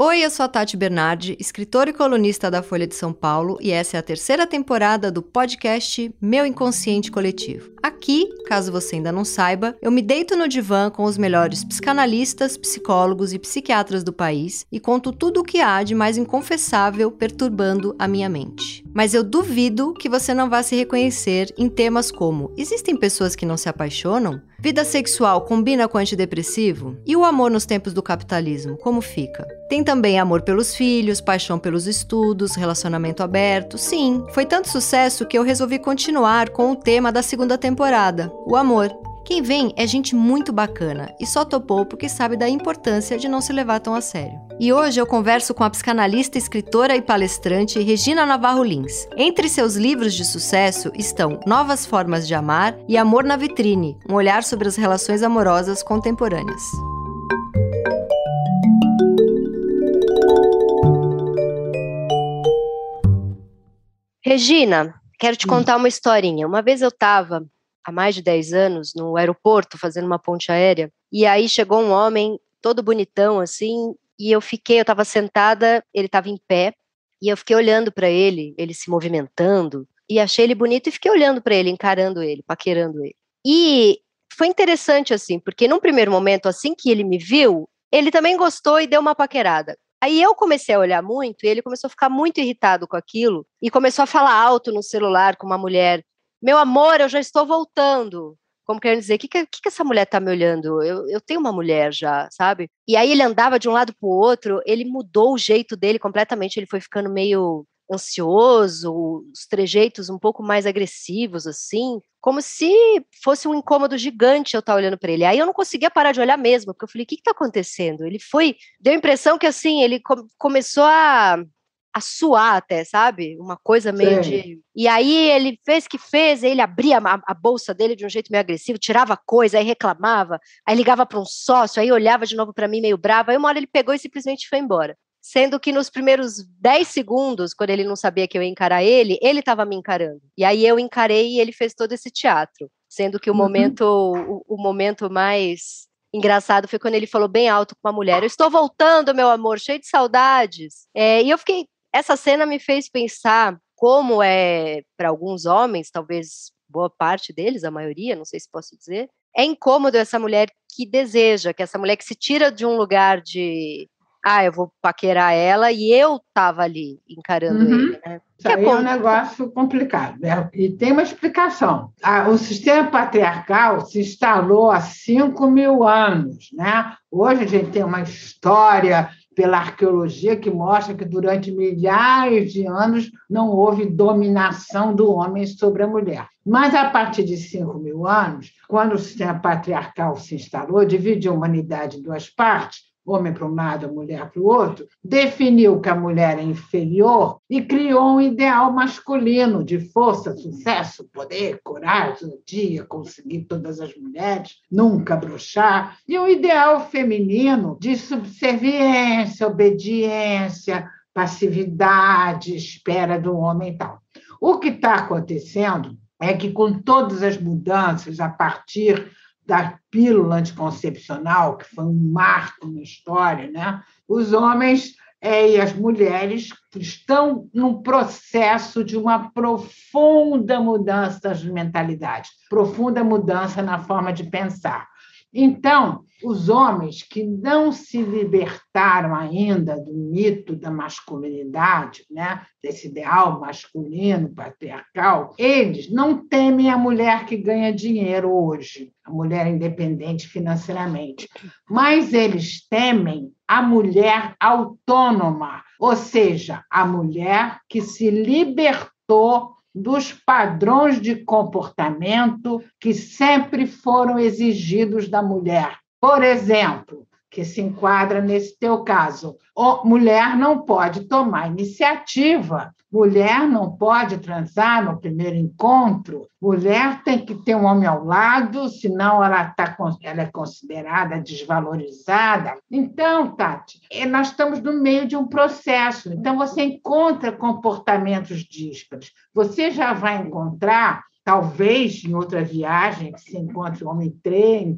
Oi, eu sou a Tati Bernardi, escritora e colunista da Folha de São Paulo, e essa é a terceira temporada do podcast Meu Inconsciente Coletivo. Aqui, caso você ainda não saiba, eu me deito no divã com os melhores psicanalistas, psicólogos e psiquiatras do país e conto tudo o que há de mais inconfessável perturbando a minha mente. Mas eu duvido que você não vá se reconhecer em temas como: existem pessoas que não se apaixonam? Vida sexual combina com antidepressivo? E o amor nos tempos do capitalismo, como fica? Tem também amor pelos filhos, paixão pelos estudos, relacionamento aberto. Sim, foi tanto sucesso que eu resolvi continuar com o tema da segunda temporada, o amor. Quem vem é gente muito bacana e só topou porque sabe da importância de não se levar tão a sério. E hoje eu converso com a psicanalista, escritora e palestrante Regina Navarro Lins. Entre seus livros de sucesso estão Novas Formas de Amar e Amor na Vitrine, um olhar sobre as relações amorosas contemporâneas. Regina, quero te contar uma historinha. Uma vez eu estava há mais de 10 anos no aeroporto fazendo uma ponte aérea. E aí chegou um homem todo bonitão assim, e eu fiquei, eu estava sentada, ele estava em pé, e eu fiquei olhando para ele, ele se movimentando, e achei ele bonito e fiquei olhando para ele, encarando ele, paquerando ele. E foi interessante assim, porque num primeiro momento, assim que ele me viu, ele também gostou e deu uma paquerada. Aí eu comecei a olhar muito e ele começou a ficar muito irritado com aquilo e começou a falar alto no celular com uma mulher meu amor, eu já estou voltando. Como querendo dizer, o que, que, que, essa mulher está me olhando? Eu, eu tenho uma mulher já, sabe? E aí ele andava de um lado para o outro, ele mudou o jeito dele completamente, ele foi ficando meio ansioso, os trejeitos um pouco mais agressivos, assim, como se fosse um incômodo gigante eu estar olhando para ele. Aí eu não conseguia parar de olhar mesmo, porque eu falei, o que está acontecendo? Ele foi, deu a impressão que assim, ele começou a a suar até, sabe? Uma coisa meio Sim. de. E aí ele fez que fez, ele abria a, a, bolsa dele de um jeito meio agressivo, tirava coisa, aí reclamava, aí ligava para um sócio, aí olhava de novo para mim meio bravo, aí uma hora ele pegou e simplesmente foi embora. Sendo que nos primeiros 10 segundos, quando ele não sabia que eu ia encarar ele, ele estava me encarando. E aí eu encarei e ele fez todo esse teatro. Sendo que o uhum. momento, o, o momento mais engraçado foi quando ele falou bem alto com uma mulher: Eu estou voltando, meu amor, cheio de saudades. É, e eu fiquei essa cena me fez pensar como é para alguns homens, talvez boa parte deles, a maioria, não sei se posso dizer, é incômodo essa mulher que deseja, que essa mulher que se tira de um lugar de ah, eu vou paquerar ela e eu tava ali encarando uhum. ele, né? Isso aí é, é um negócio complicado, né? E tem uma explicação. O sistema patriarcal se instalou há 5 mil anos, né? Hoje a gente tem uma história pela arqueologia que mostra que durante milhares de anos não houve dominação do homem sobre a mulher. Mas a partir de 5 mil anos, quando o sistema patriarcal se instalou, dividiu a humanidade em duas partes, homem para um lado, mulher para o outro, definiu que a mulher é inferior e criou um ideal masculino de força, sucesso, poder, coragem, dia, conseguir todas as mulheres, nunca brochar, e um ideal feminino de subserviência, obediência, passividade, espera do homem e tal. O que está acontecendo é que, com todas as mudanças a partir da pílula anticoncepcional, que foi um marco na história, né? os homens é, e as mulheres estão num processo de uma profunda mudança de mentalidade, profunda mudança na forma de pensar. Então, os homens que não se libertaram ainda do mito da masculinidade, né, desse ideal masculino, patriarcal, eles não temem a mulher que ganha dinheiro hoje, a mulher independente financeiramente, mas eles temem a mulher autônoma, ou seja, a mulher que se libertou dos padrões de comportamento que sempre foram exigidos da mulher. Por exemplo, que se enquadra nesse teu caso. Mulher não pode tomar iniciativa, mulher não pode transar no primeiro encontro, mulher tem que ter um homem ao lado, senão ela, tá, ela é considerada desvalorizada. Então, Tati, é, nós estamos no meio de um processo, então você encontra comportamentos díspares. Você já vai encontrar talvez em outra viagem que se encontre um homem tre,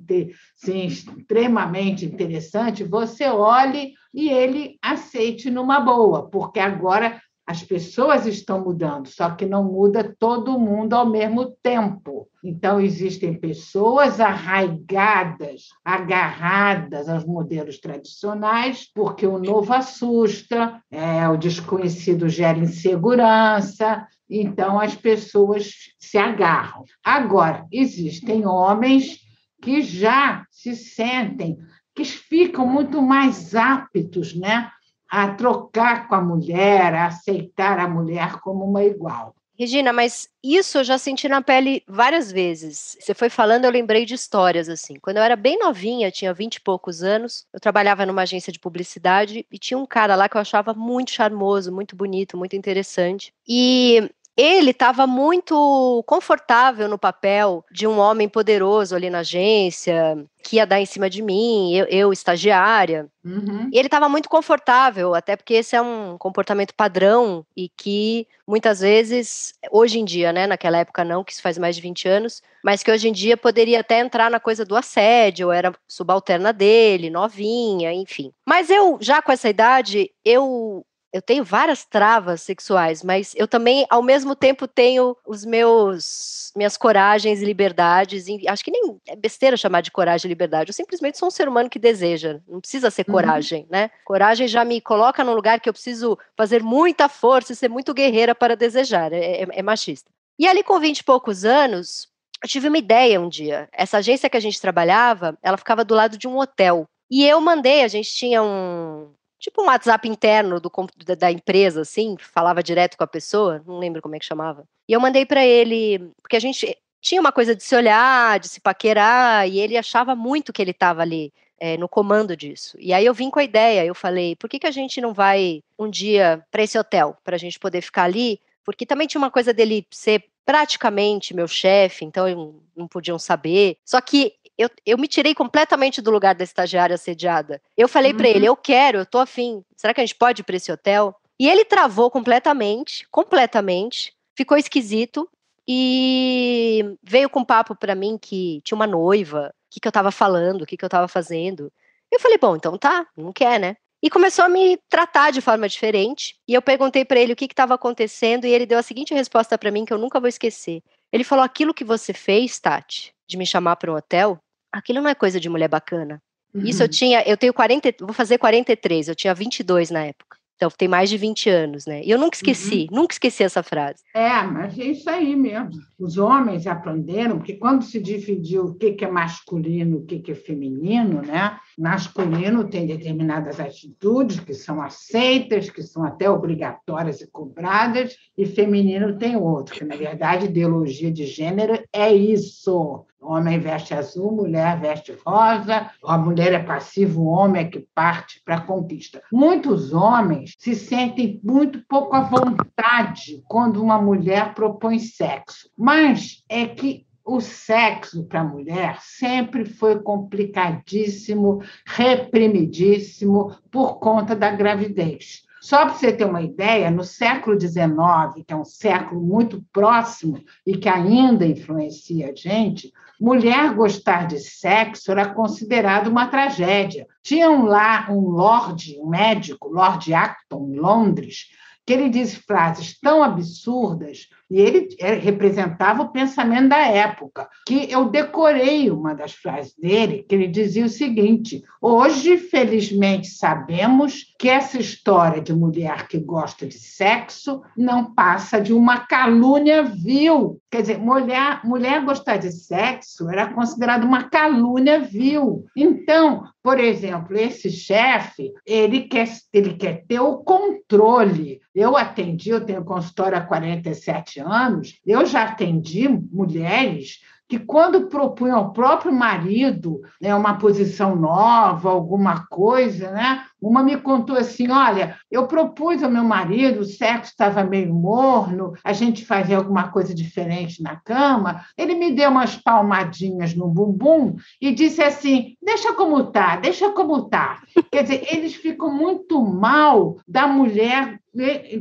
sim, extremamente interessante, você olhe e ele aceite numa boa, porque agora as pessoas estão mudando, só que não muda todo mundo ao mesmo tempo. Então, existem pessoas arraigadas, agarradas aos modelos tradicionais, porque o novo assusta, é, o desconhecido gera insegurança, então as pessoas se agarram. Agora, existem homens que já se sentem, que ficam muito mais aptos, né? a trocar com a mulher, a aceitar a mulher como uma igual. Regina, mas isso eu já senti na pele várias vezes. Você foi falando, eu lembrei de histórias assim. Quando eu era bem novinha, tinha vinte e poucos anos, eu trabalhava numa agência de publicidade e tinha um cara lá que eu achava muito charmoso, muito bonito, muito interessante. E ele estava muito confortável no papel de um homem poderoso ali na agência, que ia dar em cima de mim, eu, eu estagiária. Uhum. E ele estava muito confortável, até porque esse é um comportamento padrão e que muitas vezes, hoje em dia, né, naquela época não, que isso faz mais de 20 anos, mas que hoje em dia poderia até entrar na coisa do assédio, era subalterna dele, novinha, enfim. Mas eu, já com essa idade, eu eu tenho várias travas sexuais, mas eu também, ao mesmo tempo, tenho os meus minhas coragens e liberdades. E acho que nem é besteira chamar de coragem e liberdade. Eu simplesmente sou um ser humano que deseja. Não precisa ser uhum. coragem, né? Coragem já me coloca num lugar que eu preciso fazer muita força e ser muito guerreira para desejar. É, é, é machista. E ali com 20 e poucos anos, eu tive uma ideia um dia. Essa agência que a gente trabalhava, ela ficava do lado de um hotel. E eu mandei, a gente tinha um, tipo um WhatsApp interno do, da empresa, assim, falava direto com a pessoa, não lembro como é que chamava. E eu mandei para ele, porque a gente tinha uma coisa de se olhar, de se paquerar, e ele achava muito que ele estava ali é, no comando disso. E aí eu vim com a ideia, eu falei, por que, que a gente não vai um dia para esse hotel, para a gente poder ficar ali? Porque também tinha uma coisa dele ser praticamente meu chefe, então não podiam saber. Só que eu, eu me tirei completamente do lugar da estagiária assediada. Eu falei uhum. para ele, eu quero, eu tô afim. Será que a gente pode ir para esse hotel? E ele travou completamente, completamente. Ficou esquisito e veio com um papo para mim que tinha uma noiva, o que, que eu tava falando, o que, que eu tava fazendo. Eu falei, bom, então tá, não quer, né? E começou a me tratar de forma diferente. E eu perguntei para ele o que estava acontecendo e ele deu a seguinte resposta para mim que eu nunca vou esquecer. Ele falou: "Aquilo que você fez, Tati, de me chamar para um hotel, aquilo não é coisa de mulher bacana. Uhum. Isso eu uhum. tinha, eu tenho 40, vou fazer 43, eu tinha 22 na época. Então, tem mais de 20 anos, né? E eu nunca esqueci, uhum. nunca esqueci essa frase. É, mas é isso aí mesmo. Os homens aprenderam, porque quando se dividiu o que é masculino e o que é feminino, né? Masculino tem determinadas atitudes que são aceitas, que são até obrigatórias e cobradas, e feminino tem outro, que, na verdade, ideologia de gênero é isso. Homem veste azul, mulher veste rosa, a mulher é passiva, o homem é que parte para a conquista. Muitos homens se sentem muito pouco à vontade quando uma mulher propõe sexo, mas é que o sexo para a mulher sempre foi complicadíssimo, reprimidíssimo por conta da gravidez. Só para você ter uma ideia, no século XIX, que é um século muito próximo e que ainda influencia a gente, mulher gostar de sexo era considerado uma tragédia. Tinha um lá um lord, um médico, Lord Acton, em Londres, que ele disse frases tão absurdas e ele representava o pensamento da época, que eu decorei uma das frases dele, que ele dizia o seguinte: Hoje, felizmente, sabemos que essa história de mulher que gosta de sexo não passa de uma calúnia vil. Quer dizer, mulher, mulher gostar de sexo era considerada uma calúnia vil. Então, por exemplo, esse chefe, ele quer, ele quer ter o controle. Eu atendi, eu tenho consultório há 47 anos, eu já atendi mulheres que quando propunham ao próprio marido né, uma posição nova, alguma coisa, né, uma me contou assim: olha, eu propus ao meu marido, o sexo estava meio morno, a gente fazia alguma coisa diferente na cama. Ele me deu umas palmadinhas no bumbum e disse assim: deixa como tá, deixa como tá. Quer dizer, eles ficam muito mal da mulher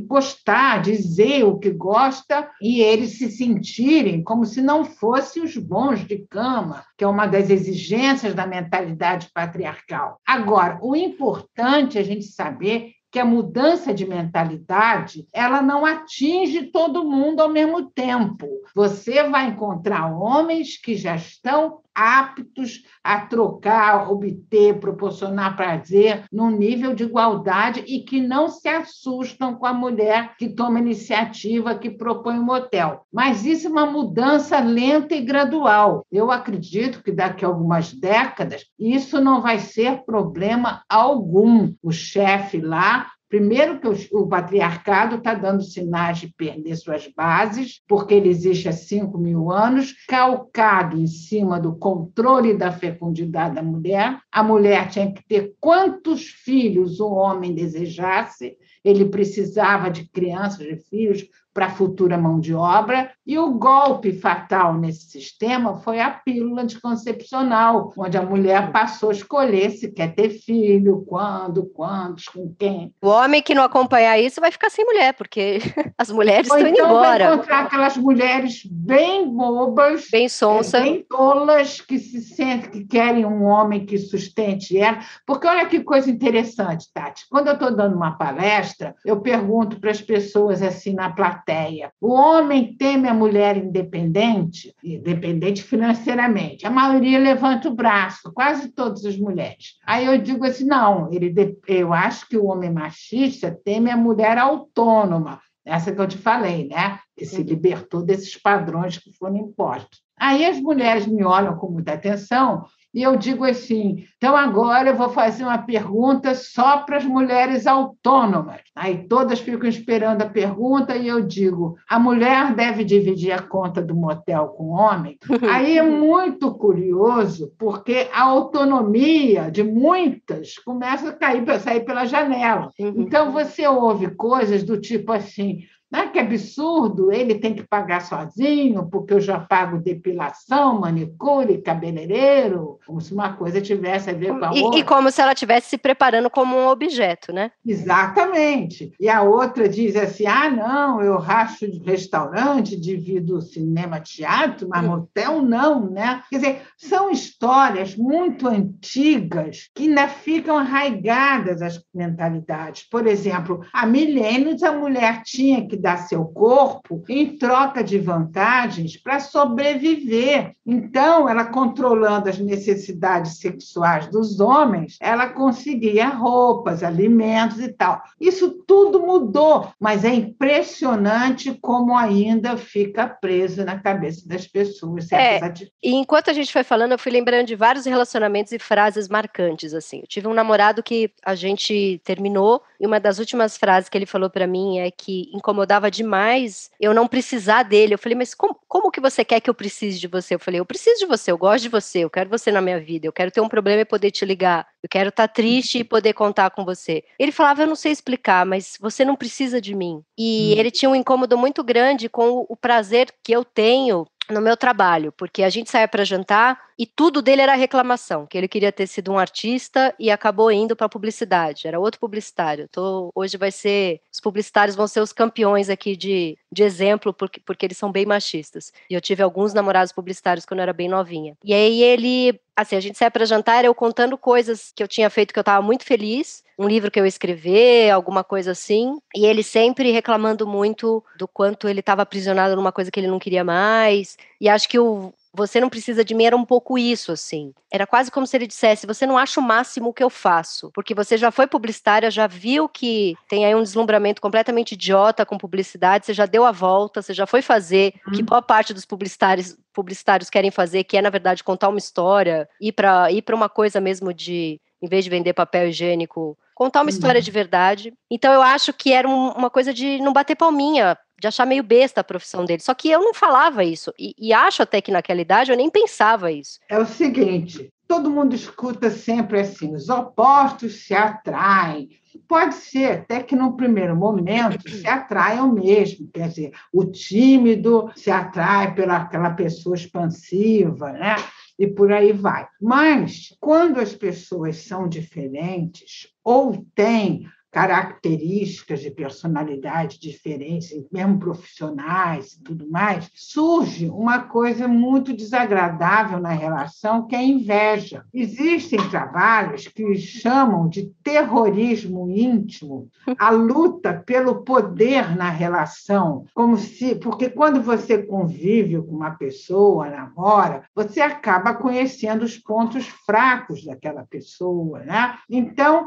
gostar, dizer o que gosta e eles se sentirem como se não fossem os bons de cama, que é uma das exigências da mentalidade patriarcal. Agora, o importante é a gente saber que a mudança de mentalidade ela não atinge todo mundo ao mesmo tempo. Você vai encontrar homens que já estão aptos a trocar, obter, proporcionar prazer num nível de igualdade e que não se assustam com a mulher que toma iniciativa, que propõe um motel. Mas isso é uma mudança lenta e gradual. Eu acredito que daqui a algumas décadas isso não vai ser problema algum. O chefe lá Primeiro, que o, patriarcado está dando sinais de perder suas bases, porque ele existe há 5 mil anos, calcado em cima do controle da fecundidade da mulher. A mulher tinha que ter quantos filhos o homem desejasse, ele precisava de crianças, de filhos, para a futura mão de obra, e o golpe fatal nesse sistema foi a pílula anticoncepcional, onde a mulher passou a escolher se quer ter filho, quando, quantos, com quem. O homem que não acompanhar isso vai ficar sem mulher, porque as mulheres Ou estão então indo embora. Vai encontrar aquelas mulheres bem bobas, bem sonsa, bem tolas, que se sentem que querem um homem que sustente ela. Porque olha que coisa interessante, Tati. Quando eu estou dando uma palestra, eu pergunto para as pessoas assim na plateia, plateia. O homem teme a mulher independente, independente financeiramente. A maioria levanta o braço, quase todas as mulheres. Aí eu digo assim: não, ele, eu acho que o homem machista teme a mulher autônoma. Essa que eu te falei, né? Que se libertou desses padrões que foram impostos. Aí as mulheres me olham com muita atenção e eu digo assim: então agora eu vou fazer uma pergunta só para as mulheres autônomas. Aí todas ficam esperando a pergunta e eu digo: a mulher deve dividir a conta do motel com o homem? Aí é muito curioso, porque a autonomia de muitas começa a cair, sair pela janela. Uhum. Então você ouve coisas do tipo assim: né? Que absurdo, ele tem que pagar sozinho, porque eu já pago depilação, manicure, cabeleireiro, como se uma coisa tivesse a ver com a e, outra. E como se ela estivesse se preparando como um objeto, né? Exatamente. E a outra diz assim: ah, não, eu racho de restaurante, divido cinema, teatro, mas motel não, né? Quer dizer, são histórias muito antigas que ainda ficam arraigadas às mentalidades. Por exemplo, há milênios a mulher tinha que dar seu corpo em troca de vantagens para sobreviver. Então, ela controlando as necessidades sexuais dos homens, ela conseguia roupas, alimentos e tal. Isso tudo mudou, mas é impressionante como ainda fica preso na cabeça das pessoas. É, e enquanto a gente foi falando, eu fui lembrando de vários relacionamentos e frases marcantes assim. Eu tive um namorado que a gente terminou e uma das últimas frases que ele falou para mim é que incomodava demais eu não precisar dele. Eu falei, mas como, como que você quer que eu precise de você? Eu falei, eu preciso de você, eu gosto de você, eu quero você na minha vida, eu quero ter um problema e poder te ligar, eu quero estar tá triste e poder contar com você. Ele falava, eu não sei explicar, mas você não precisa de mim. E hum. ele tinha um incômodo muito grande com o prazer que eu tenho no meu trabalho, porque a gente saía para jantar e tudo dele era reclamação, que ele queria ter sido um artista e acabou indo para publicidade, era outro publicitário. Tô, hoje vai ser, os publicitários vão ser os campeões aqui de, de exemplo, porque, porque eles são bem machistas. E eu tive alguns namorados publicitários quando eu era bem novinha. E aí ele assim, a gente saia para jantar, eu contando coisas que eu tinha feito que eu estava muito feliz, um livro que eu escrevi, alguma coisa assim, e ele sempre reclamando muito do quanto ele estava aprisionado numa coisa que ele não queria mais. E acho que o você não precisa de mim era um pouco isso, assim. Era quase como se ele dissesse: você não acha o máximo o que eu faço, porque você já foi publicitária, já viu que tem aí um deslumbramento completamente idiota com publicidade, você já deu a volta, você já foi fazer, hum. que boa parte dos publicitários publicitários querem fazer, que é na verdade contar uma história, ir para ir para uma coisa mesmo de em vez de vender papel higiênico, contar uma uhum. história de verdade. Então eu acho que era um, uma coisa de não bater palminha, de achar meio besta a profissão dele. Só que eu não falava isso. E, e acho até que naquela idade eu nem pensava isso. É o seguinte: todo mundo escuta sempre assim: os opostos se atraem. Pode ser até que no primeiro momento se atraiam mesmo, quer dizer, o tímido se atrai pela aquela pessoa expansiva, né? E por aí vai. Mas, quando as pessoas são diferentes ou têm características de personalidade diferentes, mesmo profissionais e tudo mais, surge uma coisa muito desagradável na relação, que é a inveja. Existem trabalhos que chamam de terrorismo íntimo, a luta pelo poder na relação, como se, porque quando você convive com uma pessoa, namora, você acaba conhecendo os pontos fracos daquela pessoa, né? Então,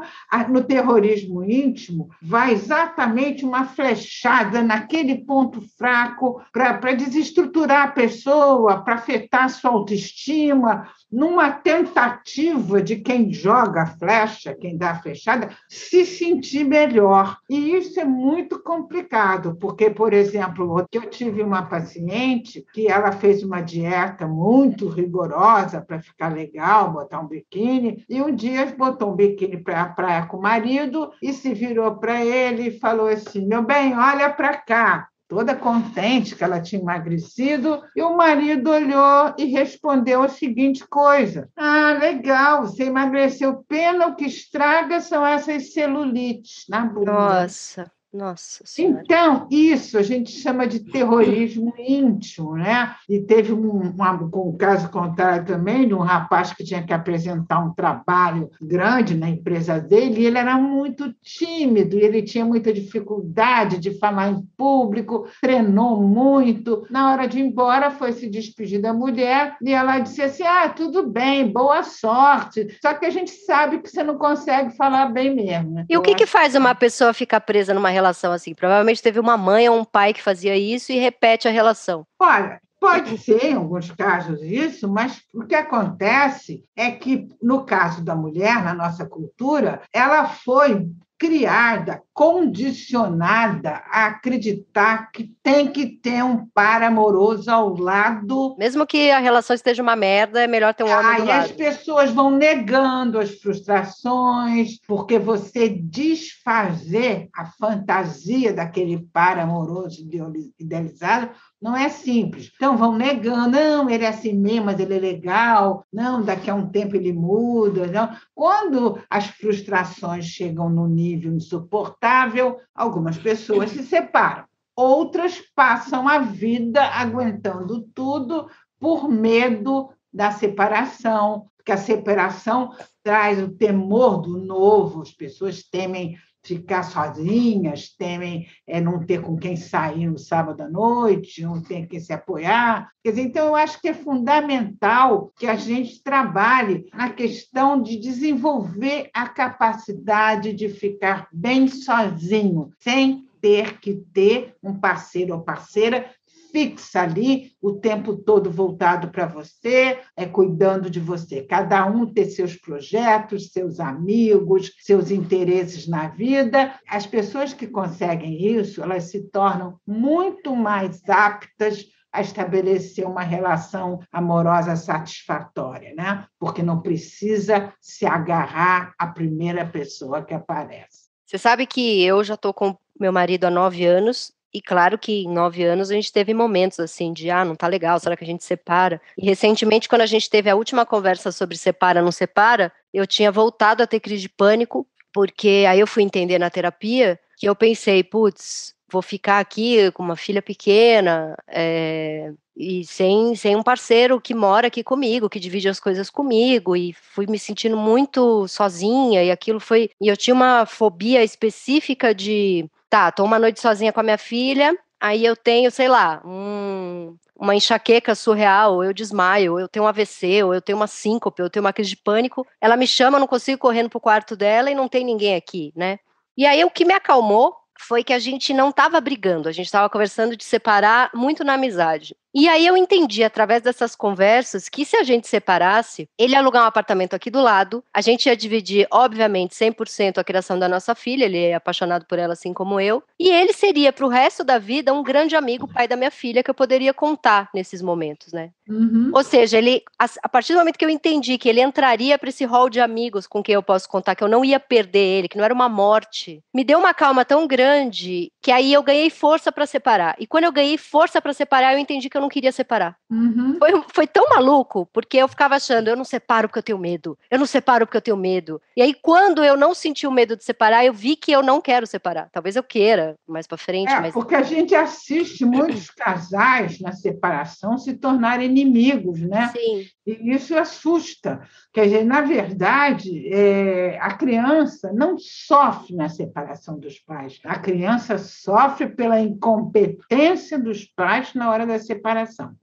no terrorismo íntimo íntimo, vai exatamente uma flechada naquele ponto fraco para desestruturar a pessoa, para afetar a sua autoestima, numa tentativa de quem joga a flecha, quem dá a flechada, se sentir melhor. E isso é muito complicado, porque, por exemplo, eu tive uma paciente que ela fez uma dieta muito rigorosa para ficar legal, botar um biquíni, e um dia botou um biquíni para a praia com o marido e se virou para ele e falou assim: Meu bem, olha para cá toda contente que ela tinha emagrecido, e o marido olhou e respondeu a seguinte coisa: Ah, legal, você emagreceu, pena o que estraga são essas celulites na bunda. Nossa. Nossa senhora. Então, isso a gente chama de terrorismo íntimo, né? E teve um, um, um, caso contrário também de um rapaz que tinha que apresentar um trabalho grande na empresa dele, e ele era muito tímido, e ele tinha muita dificuldade de falar em público, treinou muito. Na hora de ir embora, foi se despedir da mulher, e ela disse assim: Ah, tudo bem, boa sorte. Só que a gente sabe que você não consegue falar bem mesmo. Né? E o que, que faz uma pessoa ficar presa numa relação? Relação assim? Provavelmente teve uma mãe ou um pai que fazia isso e repete a relação. Olha, Pode ser, em alguns casos, isso, mas o que acontece é que, no caso da mulher, na nossa cultura, ela foi criada, condicionada a acreditar que tem que ter um par amoroso ao lado. Mesmo que a relação esteja uma merda, é melhor ter um homem Aí do lado. as pessoas vão negando as frustrações, porque você desfazer a fantasia daquele par amoroso idealizado não é simples. Então vão negando, não, ele é assim mesmo, mas ele é legal, não, daqui a um tempo ele muda. Não. Quando as frustrações chegam no nível insuportável, algumas pessoas se separam. Outras passam a vida aguentando tudo por medo da separação, porque a separação traz o temor do novo, as pessoas temem ficar sozinhas, temem é, não ter com quem sair no sábado à noite, não ter quem se apoiar. Quer dizer, então, eu acho que é fundamental que a gente trabalhe na questão de desenvolver a capacidade de ficar bem sozinho, sem ter que ter um parceiro ou parceira fixa ali, o tempo todo voltado para você, é cuidando de você. Cada um ter seus projetos, seus amigos, seus interesses na vida. As pessoas que conseguem isso, elas se tornam muito mais aptas a estabelecer uma relação amorosa satisfatória, né? Porque não precisa se agarrar à primeira pessoa que aparece. Você sabe que eu já estou com meu marido há nove anos e claro que em nove anos a gente teve momentos assim de, ah, não tá legal, será que a gente separa? E recentemente, quando a gente teve a última conversa sobre separa, não separa, eu tinha voltado a ter crise de pânico, porque aí eu fui entender na terapia que eu pensei, putz, vou ficar aqui com uma filha pequena é, e sem, sem um parceiro que mora aqui comigo, que divide as coisas comigo, e fui me sentindo muito sozinha, e aquilo foi. E eu tinha uma fobia específica de tá, tô uma noite sozinha com a minha filha, aí eu tenho, sei lá, um, uma enxaqueca surreal, ou eu desmaio, ou eu tenho um AVC, ou eu tenho uma síncope, ou eu tenho uma crise de pânico, ela me chama, eu não consigo correndo pro quarto dela e não tem ninguém aqui, né? E aí o que me acalmou foi que a gente não estava brigando, a gente estava conversando de separar muito na amizade. E aí eu entendi, através dessas conversas, que se a gente separasse, ele ia alugar um apartamento aqui do lado, a gente ia dividir, obviamente, 100% a criação da nossa filha, ele é apaixonado por ela assim como eu, e ele seria, para o resto da vida, um grande amigo, pai da minha filha, que eu poderia contar nesses momentos, né? Uhum. Ou seja, ele, a, a, partir do momento que eu entendi que ele entraria para esse hall de amigos com quem eu posso contar, que eu não ia perder ele, que não era uma morte, me deu uma calma tão grande que aí eu ganhei força para separar. E quando eu ganhei força para separar, eu entendi que eu não queria separar. Uhum. Foi, foi tão maluco, porque eu ficava achando, eu não separo porque eu tenho medo, eu não separo porque eu tenho medo. E aí, quando eu não senti o medo de separar, eu vi que eu não quero separar. Talvez eu queira mais para frente. É, mas... porque a gente assiste muitos casais na separação se tornarem inimigos, né? Sim. E isso assusta. Quer dizer, na verdade, é, a criança não sofre na separação dos pais. A criança sofre pela incompetência dos pais na hora da separação.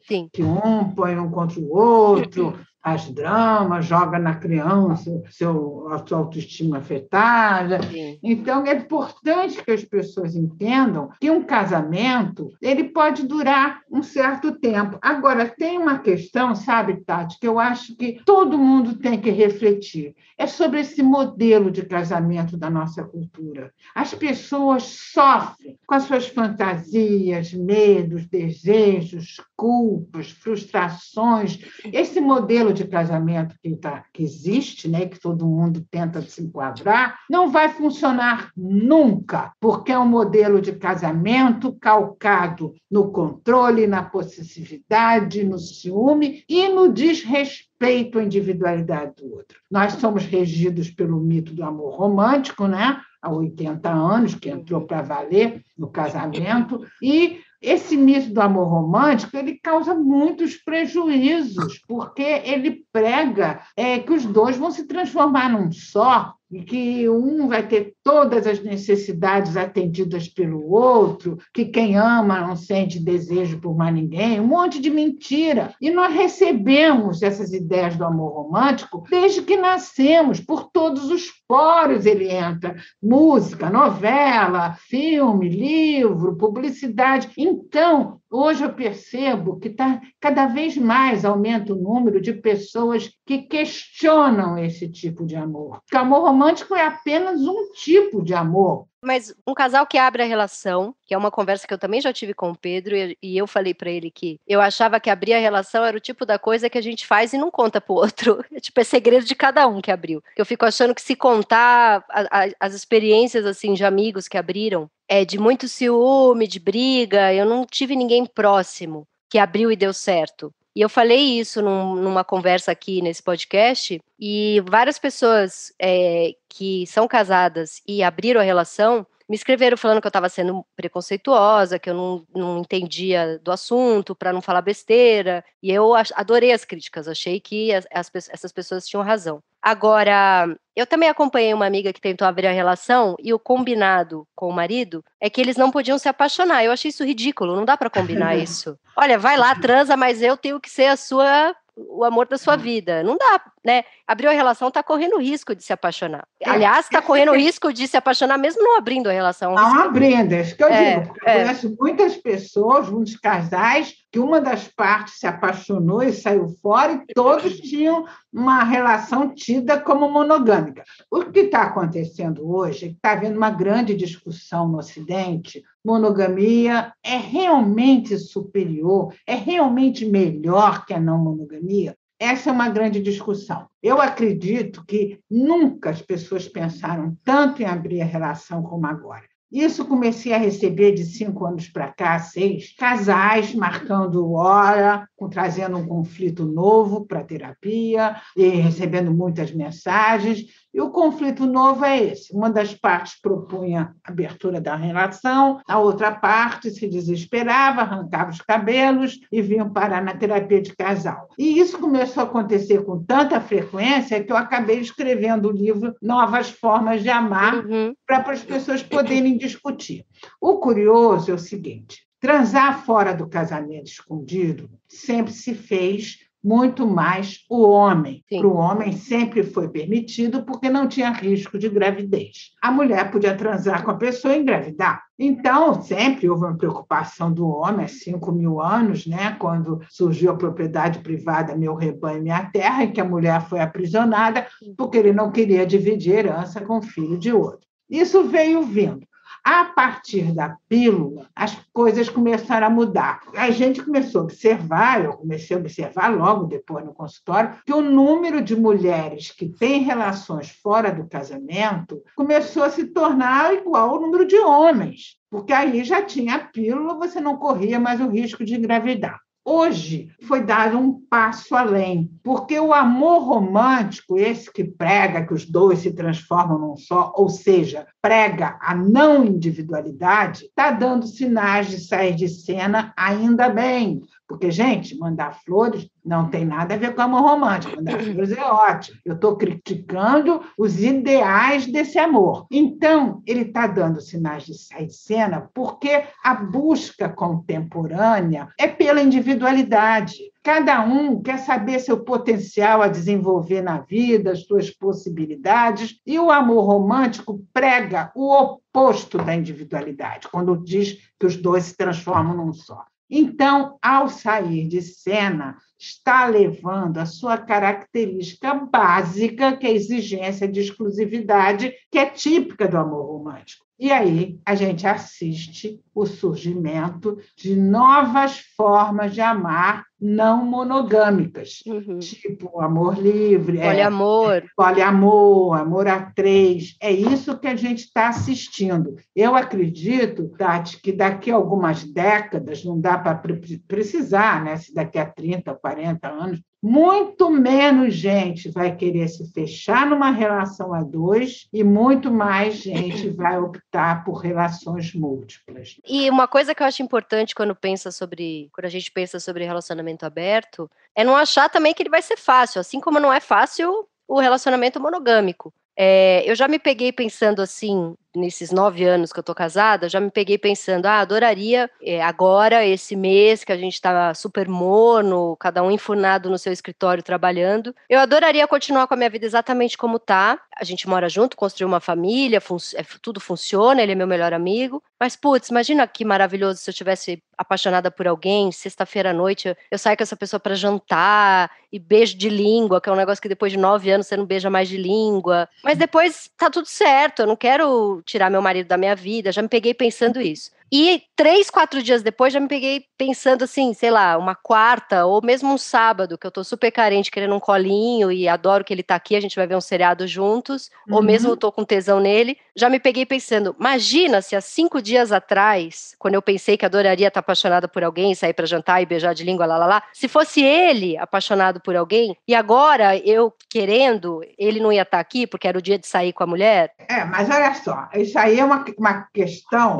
Sim. Que um põe um contra o outro, as dramas, joga na criança seu, a sua autoestima afetada. Sim. Então, é importante que as pessoas entendam que um casamento ele pode durar um certo tempo. Agora, tem uma questão, sabe, Tati, que eu acho que todo mundo tem que refletir. É sobre esse modelo de casamento da nossa cultura. As pessoas sofrem com as suas fantasias, medos, desejos, culpas, frustrações. Esse modelo de casamento que, tá, que existe, né, que todo mundo tenta se enquadrar, não vai funcionar nunca, porque é um modelo de casamento calcado no controle, na possessividade, no ciúme e no desrespeito à individualidade do outro. Nós somos regidos pelo mito do amor romântico, né? há 80 anos, que entrou para valer no casamento, e esse mito do amor romântico ele causa muitos prejuízos, porque ele prega é, que os dois vão se transformar num só, e que um vai ter todas as necessidades atendidas pelo outro, que quem ama não sente desejo por mais ninguém, um monte de mentira. E nós recebemos essas ideias do amor romântico desde que nascemos, por todos os poros ele entra: música, novela, filme, livro, publicidade. Então, Hoje eu percebo que tá, cada vez mais aumenta o número de pessoas que questionam esse tipo de amor. O amor romântico é apenas um tipo de amor. Mas um casal que abre a relação, que é uma conversa que eu também já tive com o Pedro, e eu falei para ele que eu achava que abrir a relação era o tipo da coisa que a gente faz e não conta pro outro. É, tipo, é segredo de cada um que abriu. Eu fico achando que se contar a, a, as experiências, assim, de amigos que abriram, é de muito ciúme, de briga, eu não tive ninguém próximo que abriu e deu certo. E eu falei isso num, numa conversa aqui nesse podcast, e várias pessoas é, que são casadas e abriram a relação me escreveram falando que eu estava sendo preconceituosa, que eu não, não entendia do assunto, para não falar besteira. E eu adorei as críticas, achei que as, as, essas pessoas tinham razão. Agora, eu também acompanhei uma amiga que tentou abrir a relação e o combinado com o marido é que eles não podiam se apaixonar. Eu achei isso ridículo, não dá para combinar isso. Olha, vai lá, transa, mas eu tenho que ser a sua o amor da sua vida. Não dá, né? Abriu a relação, está correndo risco de se apaixonar. É. Aliás, está correndo risco de se apaixonar mesmo não abrindo a relação. Não abrindo, é isso que eu é, digo. Eu é. conheço muitas pessoas, muitos casais, que uma das partes se apaixonou e saiu fora e todos tinham uma relação tida como monogâmica. O que está acontecendo hoje é que está havendo uma grande discussão no Ocidente. Monogamia é realmente superior, é realmente melhor que a não monogamia? Essa é uma grande discussão. Eu acredito que nunca as pessoas pensaram tanto em abrir a relação como agora. Isso comecei a receber de cinco anos para cá, seis, casais marcando hora, trazendo um conflito novo para a terapia, e recebendo muitas mensagens. E o conflito novo é esse: uma das partes propunha abertura da relação, a outra parte se desesperava, arrancava os cabelos e vinham parar na terapia de casal. E isso começou a acontecer com tanta frequência que eu acabei escrevendo o livro Novas Formas de Amar, uhum. para as pessoas poderem discutir. O curioso é o seguinte: transar fora do casamento escondido sempre se fez muito mais o homem. Para o homem sempre foi permitido porque não tinha risco de gravidez. A mulher podia transar com a pessoa e engravidar. Então, sempre houve uma preocupação do homem, há 5 mil anos, né, quando surgiu a propriedade privada Meu Rebanho, Minha Terra, em que a mulher foi aprisionada porque ele não queria dividir herança com o filho de outro. Isso veio vindo. A partir da pílula, as coisas começaram a mudar. A gente começou a observar, eu comecei a observar logo depois no consultório, que o número de mulheres que têm relações fora do casamento começou a se tornar igual ao número de homens, porque aí já tinha a pílula, você não corria mais o risco de engravidar. Hoje foi dado um passo além, porque o amor romântico, esse que prega que os dois se transformam num só, ou seja, prega a não individualidade, está dando sinais de sair de cena ainda bem. Porque, gente, mandar flores não tem nada a ver com amor romântico. Mandar flores é ótimo. Eu estou criticando os ideais desse amor. Então, ele está dando sinais de sair de cena porque a busca contemporânea é pela individualidade. Cada um quer saber seu potencial a desenvolver na vida, as suas possibilidades, e o amor romântico prega o oposto da individualidade, quando diz que os dois se transformam num só. Então, ao sair de cena, está levando a sua característica básica, que é a exigência de exclusividade, que é típica do amor romântico. E aí a gente assiste o surgimento de novas formas de amar não monogâmicas, uhum. tipo amor livre, é, poliamor, é, poliamor, amor a três. É isso que a gente está assistindo. Eu acredito, Tati, que daqui a algumas décadas, não dá para precisar, né? se daqui a 30, 40 anos, muito menos gente vai querer se fechar numa relação a dois e muito mais gente vai optar por relações múltiplas. E uma coisa que eu acho importante quando pensa sobre, quando a gente pensa sobre relacionamento aberto, é não achar também que ele vai ser fácil, assim como não é fácil o relacionamento monogâmico. É, eu já me peguei pensando assim, nesses nove anos que eu tô casada, já me peguei pensando, ah, adoraria é, agora, esse mês que a gente tá super mono, cada um enfurnado no seu escritório trabalhando, eu adoraria continuar com a minha vida exatamente como tá. A gente mora junto, construiu uma família, fun é, tudo funciona, ele é meu melhor amigo. Mas, putz, imagina que maravilhoso se eu tivesse apaixonada por alguém, sexta-feira à noite eu, eu saio com essa pessoa para jantar e beijo de língua, que é um negócio que depois de nove anos você não beija mais de língua. Mas depois tá tudo certo, eu não quero tirar meu marido da minha vida, já me peguei pensando isso. E três, quatro dias depois já me peguei pensando assim, sei lá, uma quarta ou mesmo um sábado, que eu tô super carente querendo um colinho e adoro que ele tá aqui, a gente vai ver um seriado juntos, uhum. ou mesmo eu tô com tesão nele. Já me peguei pensando, imagina se há cinco dias atrás, quando eu pensei que adoraria estar apaixonada por alguém, sair para jantar e beijar de língua, lá, lá, lá, se fosse ele apaixonado por alguém, e agora eu querendo, ele não ia estar aqui porque era o dia de sair com a mulher? É, mas olha só, isso aí é uma, uma questão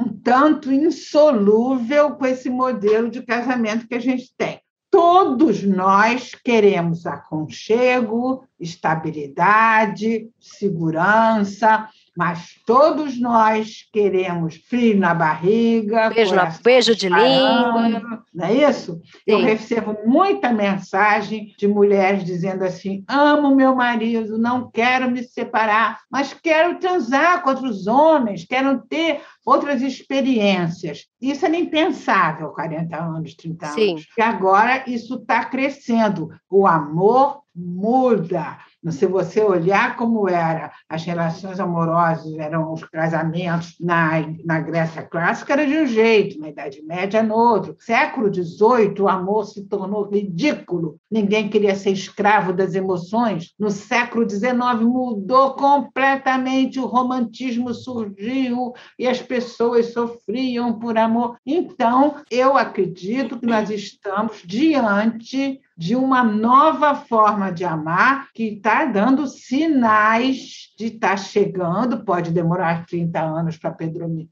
um tanto insolúvel com esse modelo de casamento que a gente tem. Todos nós queremos aconchego, estabilidade, segurança, mas todos nós queremos frio na barriga, beijo, na, beijo de língua. Não é isso? Sim. Eu recebo muita mensagem de mulheres dizendo assim: amo meu marido, não quero me separar, mas quero transar com outros homens, quero ter outras experiências. Isso era impensável 40 anos, 30 anos. Sim. E agora isso está crescendo. O amor muda. Se você olhar como era as relações amorosas, eram os casamentos na, na Grécia clássica, era de um jeito, na Idade Média, no outro. Século XVIII, o amor se tornou ridículo. Ninguém queria ser escravo das emoções. No século XIX, mudou completamente. O romantismo surgiu e as pessoas sofriam por amor. Então, eu acredito que nós estamos diante de uma nova forma de amar que está dando sinais de estar tá chegando. Pode demorar 30 anos para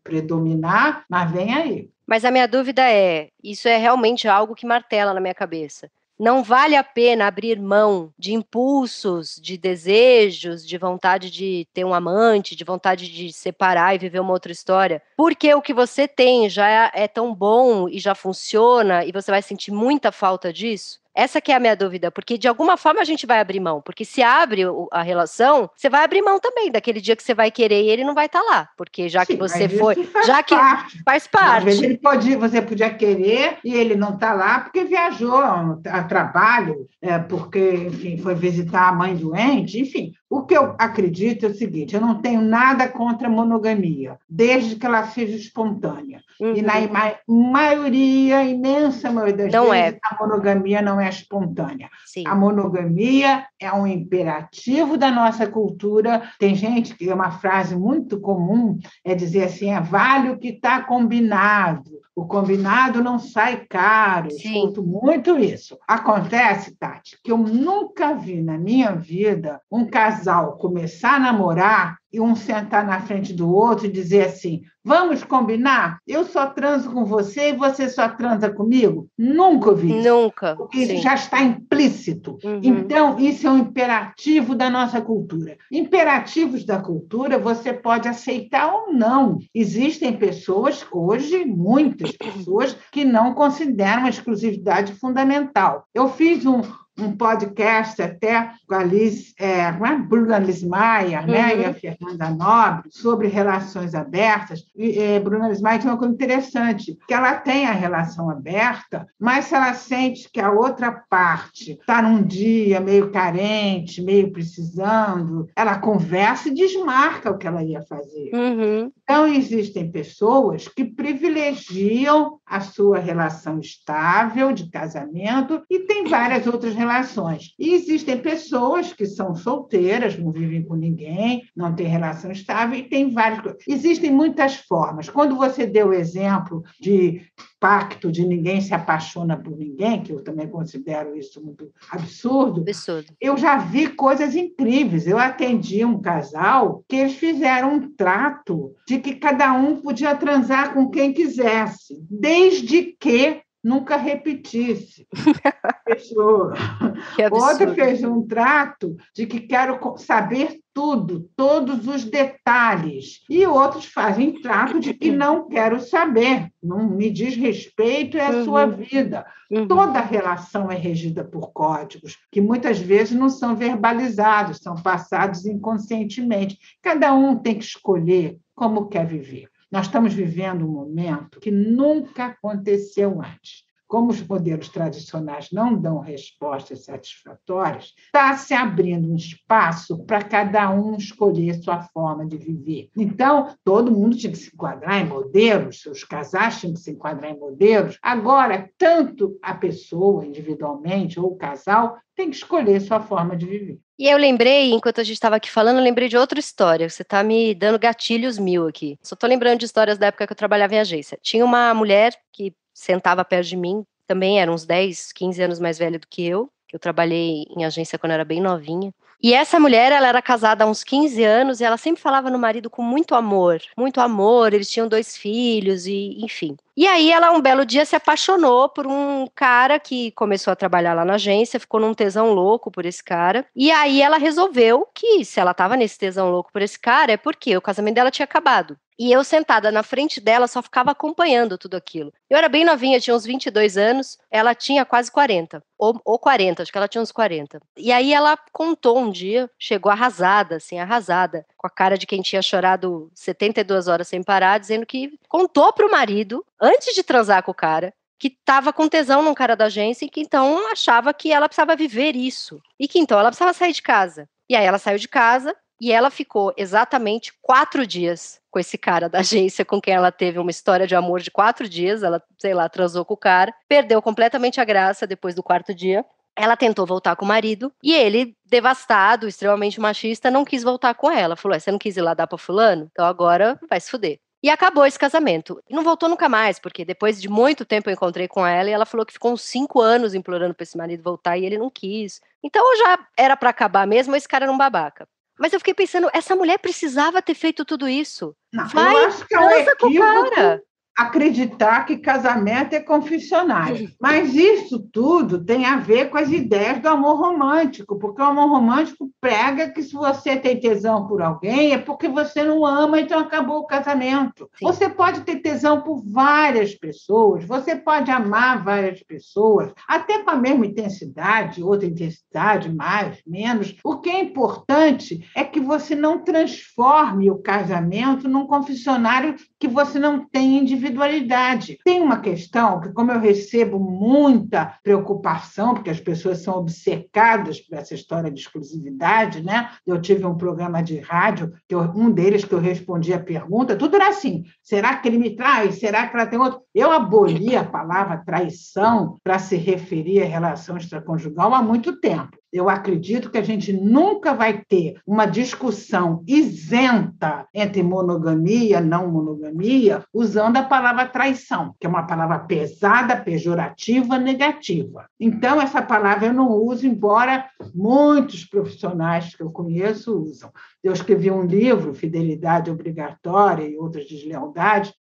predominar, mas vem aí. Mas a minha dúvida é: isso é realmente algo que martela na minha cabeça. Não vale a pena abrir mão de impulsos, de desejos, de vontade de ter um amante, de vontade de separar e viver uma outra história, porque o que você tem já é, é tão bom e já funciona e você vai sentir muita falta disso? Essa que é a minha dúvida, porque de alguma forma a gente vai abrir mão, porque se abre a relação, você vai abrir mão também daquele dia que você vai querer e ele não vai estar tá lá, porque já Sim, que você foi, já que parte. faz parte. Ele pode, você podia querer e ele não está lá porque viajou a trabalho, é, porque enfim foi visitar a mãe doente, enfim. O que eu acredito é o seguinte: eu não tenho nada contra a monogamia, desde que ela seja espontânea. Uhum. E na uhum. maioria, imensa maioria das não vezes, é. a monogamia não é é espontânea. Sim. A monogamia é um imperativo da nossa cultura. Tem gente que é uma frase muito comum é dizer assim: é vale o que está combinado. O combinado não sai caro. Sim. Escuto muito isso. Acontece, Tati, que eu nunca vi na minha vida um casal começar a namorar e um sentar na frente do outro e dizer assim: vamos combinar? Eu só transo com você e você só transa comigo? Nunca isso. Nunca. Porque isso já está implícito. Uhum. Então, isso é um imperativo da nossa cultura. Imperativos da cultura você pode aceitar ou não. Existem pessoas, hoje, muitas pessoas, que não consideram a exclusividade fundamental. Eu fiz um, um podcast até com a Liz, é, a é? Bruna Lismaia né, e a uhum. Fernanda Nobre sobre relações abertas. E, é, Bruna Lismaia tem uma coisa interessante, que ela tem a relação aberta, mas se ela sente que a outra parte está num dia meio carente, meio precisando, ela conversa e desmarca o que ela ia fazer. Uhum. Então, existem pessoas que privilegiam a sua relação estável de casamento e tem várias outras relações. E existem pessoas que são solteiras, não vivem com ninguém, não têm relação estável, e tem várias Existem muitas formas. Quando você deu o exemplo de pacto de ninguém se apaixona por ninguém, que eu também considero isso muito absurdo, absurdo. eu já vi coisas incríveis. Eu atendi um casal que eles fizeram um trato de que cada um podia transar com quem quisesse, desde que nunca repetisse. Outro fez um trato de que quero saber tudo, todos os detalhes. E outros fazem trato de que não quero saber, não me diz respeito, é a uhum. sua vida. Uhum. Toda relação é regida por códigos, que muitas vezes não são verbalizados, são passados inconscientemente. Cada um tem que escolher como quer viver. Nós estamos vivendo um momento que nunca aconteceu antes. Como os modelos tradicionais não dão respostas satisfatórias, está se abrindo um espaço para cada um escolher sua forma de viver. Então, todo mundo tinha que se enquadrar em modelos, seus casais tinham que se enquadrar em modelos. Agora, tanto a pessoa individualmente ou o casal tem que escolher sua forma de viver. E eu lembrei, enquanto a gente estava aqui falando, eu lembrei de outra história. Você está me dando gatilhos mil aqui. Só estou lembrando de histórias da época que eu trabalhava em agência. Tinha uma mulher que sentava perto de mim, também era uns 10, 15 anos mais velha do que eu. Eu trabalhei em agência quando era bem novinha. E essa mulher, ela era casada há uns 15 anos e ela sempre falava no marido com muito amor, muito amor. Eles tinham dois filhos e, enfim. E aí ela um belo dia se apaixonou por um cara que começou a trabalhar lá na agência, ficou num tesão louco por esse cara. E aí ela resolveu que se ela tava nesse tesão louco por esse cara é porque o casamento dela tinha acabado. E eu sentada na frente dela só ficava acompanhando tudo aquilo. Eu era bem novinha, tinha uns 22 anos, ela tinha quase 40, ou, ou 40, acho que ela tinha uns 40. E aí ela contou um dia, chegou arrasada, assim, arrasada, com a cara de quem tinha chorado 72 horas sem parar, dizendo que contou pro marido, antes de transar com o cara, que estava com tesão num cara da agência e que então achava que ela precisava viver isso. E que então ela precisava sair de casa. E aí ela saiu de casa e ela ficou exatamente quatro dias com esse cara da agência com quem ela teve uma história de amor de quatro dias. Ela, sei lá, transou com o cara, perdeu completamente a graça depois do quarto dia. Ela tentou voltar com o marido e ele, devastado, extremamente machista, não quis voltar com ela. Falou: Você não quis ir lá dar pra Fulano? Então agora vai se fuder. E acabou esse casamento. E não voltou nunca mais, porque depois de muito tempo eu encontrei com ela e ela falou que ficou uns cinco anos implorando para esse marido voltar e ele não quis. Então já era para acabar mesmo, esse cara era um babaca. Mas eu fiquei pensando, essa mulher precisava ter feito tudo isso. Não, Vai, eu acho que é um equívoco acreditar que casamento é confessionário. Mas isso tudo tem a ver com as ideias do amor romântico, porque o amor romântico prega que se você tem tesão por alguém é porque você não ama, então acabou o casamento. Sim. Você pode ter tesão por várias pessoas, você pode amar várias pessoas, até com a mesma intensidade, outra intensidade, mais, menos. O que é importante é que você não transforme o casamento num confessionário que você não tem individualidade. Tem uma questão que, como eu recebo muita preocupação, porque as pessoas são obcecadas por essa história de exclusividade, né? Eu tive um programa de rádio, que eu, um deles que eu respondi a pergunta, tudo era assim: será que ele me traz? Será que ela tem outro? Eu aboli a palavra traição para se referir à relação extraconjugal há muito tempo. Eu acredito que a gente nunca vai ter uma discussão isenta entre monogamia e não monogamia usando a palavra traição, que é uma palavra pesada, pejorativa, negativa. Então, essa palavra eu não uso, embora muitos profissionais que eu conheço usam. Eu escrevi um livro, Fidelidade Obrigatória e Outras Deslealdades,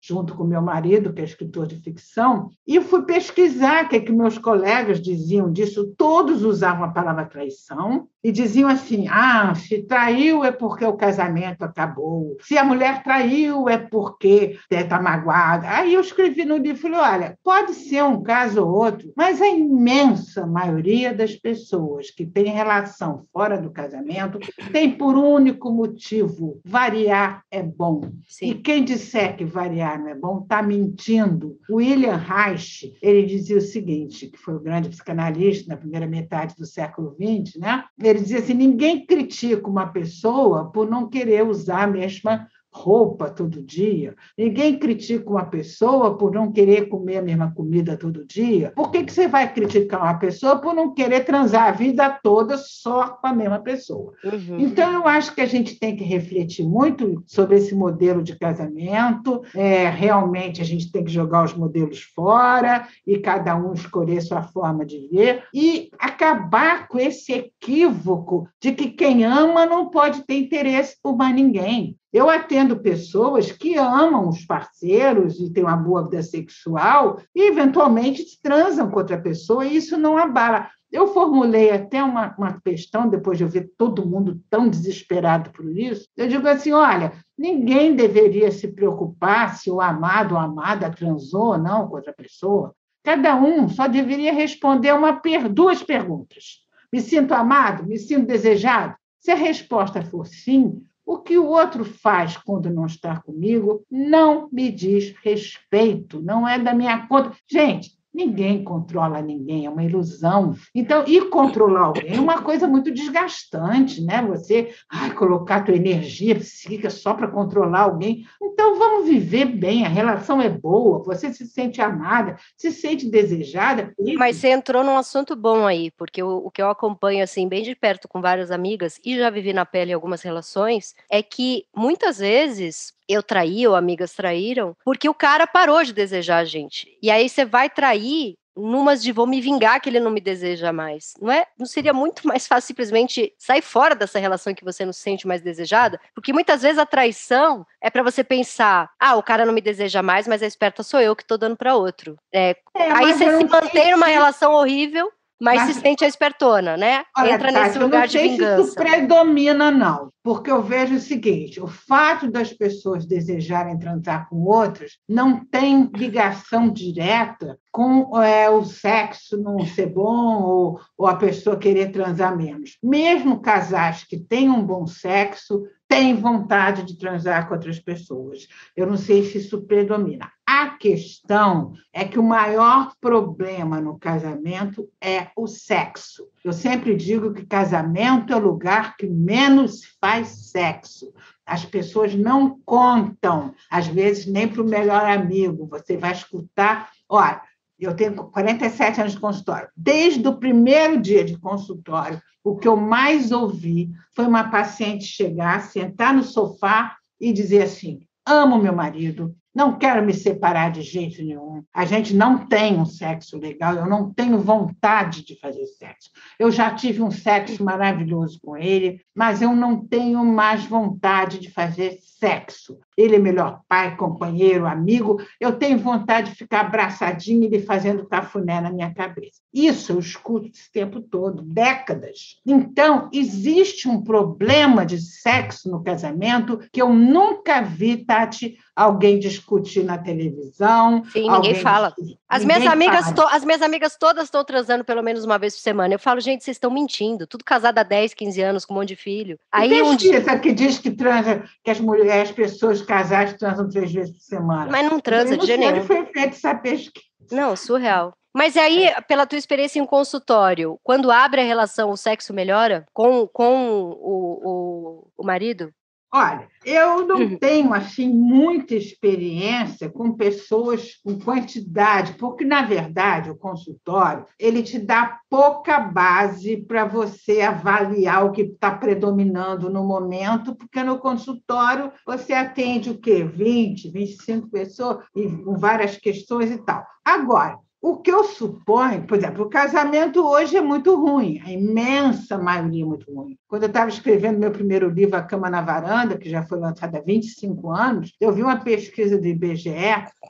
junto com meu marido, que é escritor de ficção, e fui pesquisar o que, é que meus colegas diziam disso. Todos usavam a palavra traição e diziam assim: ah, se traiu é porque o casamento acabou, se a mulher traiu é porque está magoada. Aí eu escrevi no livro: falei, olha, pode ser um caso ou outro, mas a imensa maioria das pessoas que têm relação fora do casamento tem por único motivo: variar é bom. Sim. E quem disser variar não é bom está mentindo. William Reich ele dizia o seguinte, que foi o grande psicanalista na primeira metade do século XX, né? Ele dizia assim: ninguém critica uma pessoa por não querer usar a mesma roupa todo dia. Ninguém critica uma pessoa por não querer comer a mesma comida todo dia. Por que, que você vai criticar uma pessoa por não querer transar a vida toda só com a mesma pessoa? Uhum. Então, eu acho que a gente tem que refletir muito sobre esse modelo de casamento. É, realmente, a gente tem que jogar os modelos fora e cada um escolher sua forma de ver e acabar com esse equívoco de que quem ama não pode ter interesse por mais ninguém. Eu atendo pessoas que amam os parceiros e têm uma boa vida sexual e, eventualmente, transam com outra pessoa e isso não abala. Eu formulei até uma, uma questão, depois de eu ver todo mundo tão desesperado por isso. Eu digo assim: olha, ninguém deveria se preocupar se o amado ou amada transou ou não com outra pessoa. Cada um só deveria responder uma, duas perguntas: me sinto amado? Me sinto desejado? Se a resposta for sim, o que o outro faz quando não está comigo não me diz respeito, não é da minha conta. Gente, Ninguém controla ninguém, é uma ilusão. Então, ir controlar alguém é uma coisa muito desgastante, né? Você ai, colocar tua energia psíquica só para controlar alguém. Então, vamos viver bem, a relação é boa, você se sente amada, se sente desejada. Mas você entrou num assunto bom aí, porque o, o que eu acompanho assim bem de perto com várias amigas e já vivi na pele algumas relações é que muitas vezes eu traí ou amigas traíram, porque o cara parou de desejar a gente. E aí você vai trair numas de vou me vingar que ele não me deseja mais. Não é? Não seria muito mais fácil simplesmente sair fora dessa relação que você não se sente mais desejada? Porque muitas vezes a traição é para você pensar: "Ah, o cara não me deseja mais, mas a esperta sou eu que tô dando para outro". É, é aí você se mantém numa relação horrível mas, mas, se sente a espertona, né? Olha, Entra nesse lugar de vingança. Se isso predomina, não. Porque eu vejo o seguinte: o fato das pessoas desejarem transar com outras não tem ligação direta com é, o sexo não ser bom ou, ou a pessoa querer transar menos. Mesmo casais que têm um bom sexo, têm vontade de transar com outras pessoas. Eu não sei se isso predomina. A questão é que o maior problema no casamento é o sexo. Eu sempre digo que casamento é o lugar que menos faz sexo. As pessoas não contam, às vezes nem para o melhor amigo. Você vai escutar, olha, eu tenho 47 anos de consultório. Desde o primeiro dia de consultório, o que eu mais ouvi foi uma paciente chegar, sentar no sofá e dizer assim: amo meu marido, não quero me separar de jeito nenhum. A gente não tem um sexo legal, eu não tenho vontade de fazer sexo. Eu já tive um sexo maravilhoso com ele, mas eu não tenho mais vontade de fazer sexo. Ele é melhor pai, companheiro, amigo. Eu tenho vontade de ficar abraçadinho e ele fazendo cafuné na minha cabeça. Isso eu escuto esse tempo todo, décadas. Então, existe um problema de sexo no casamento que eu nunca vi, Tati, alguém discutir na televisão. Sim, ninguém fala. As minhas, amigas as minhas amigas todas estão transando pelo menos uma vez por semana. Eu falo, gente, vocês estão mentindo. Tudo casado há 10, 15 anos, com um monte de filho. Aí um dia... que diz que transa, que as mulheres, as pessoas casadas transam três vezes por semana. Mas não transa de jeito nenhum. foi feita essa pesquisa. Não, surreal. Mas aí, pela tua experiência em consultório, quando abre a relação, o sexo melhora com, com o, o, o marido? Olha, eu não uhum. tenho assim muita experiência com pessoas com quantidade, porque na verdade o consultório ele te dá pouca base para você avaliar o que está predominando no momento, porque no consultório você atende o quê? 20, 25 pessoas e com várias questões e tal. Agora, o que eu suponho, por exemplo, o casamento hoje é muito ruim, a imensa maioria é muito ruim. Quando eu estava escrevendo meu primeiro livro, A Cama na Varanda, que já foi lançado há 25 anos, eu vi uma pesquisa do IBGE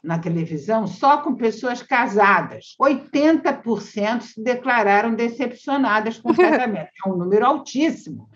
na televisão só com pessoas casadas. 80% se declararam decepcionadas com o casamento. É um número altíssimo.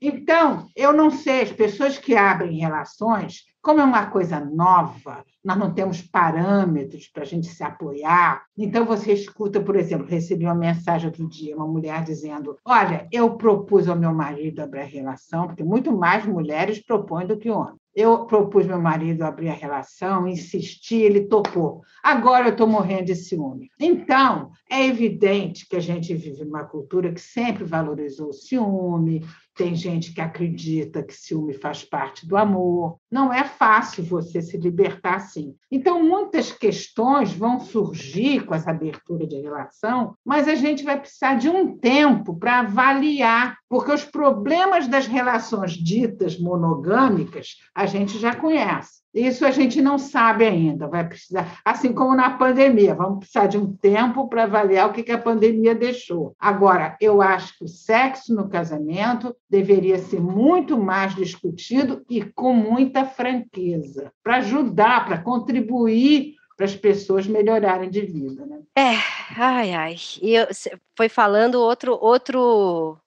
Então, eu não sei, as pessoas que abrem relações, como é uma coisa nova, nós não temos parâmetros para a gente se apoiar. Então, você escuta, por exemplo, recebi uma mensagem outro dia, uma mulher dizendo: Olha, eu propus ao meu marido abrir a relação, porque muito mais mulheres propõem do que homens. Eu propus meu marido abrir a relação, insisti, ele topou. Agora eu estou morrendo de ciúme. Então, é evidente que a gente vive numa cultura que sempre valorizou o ciúme, tem gente que acredita que ciúme faz parte do amor. Não é fácil você se libertar assim. Então, muitas questões vão surgir com essa abertura de relação, mas a gente vai precisar de um tempo para avaliar, porque os problemas das relações ditas monogâmicas a gente já conhece. Isso a gente não sabe ainda, vai precisar, assim como na pandemia, vamos precisar de um tempo para avaliar o que a pandemia deixou. Agora, eu acho que o sexo no casamento deveria ser muito mais discutido e com muita franqueza, para ajudar, para contribuir para as pessoas melhorarem de vida. Né? É, ai, ai. E eu, foi falando outro, outro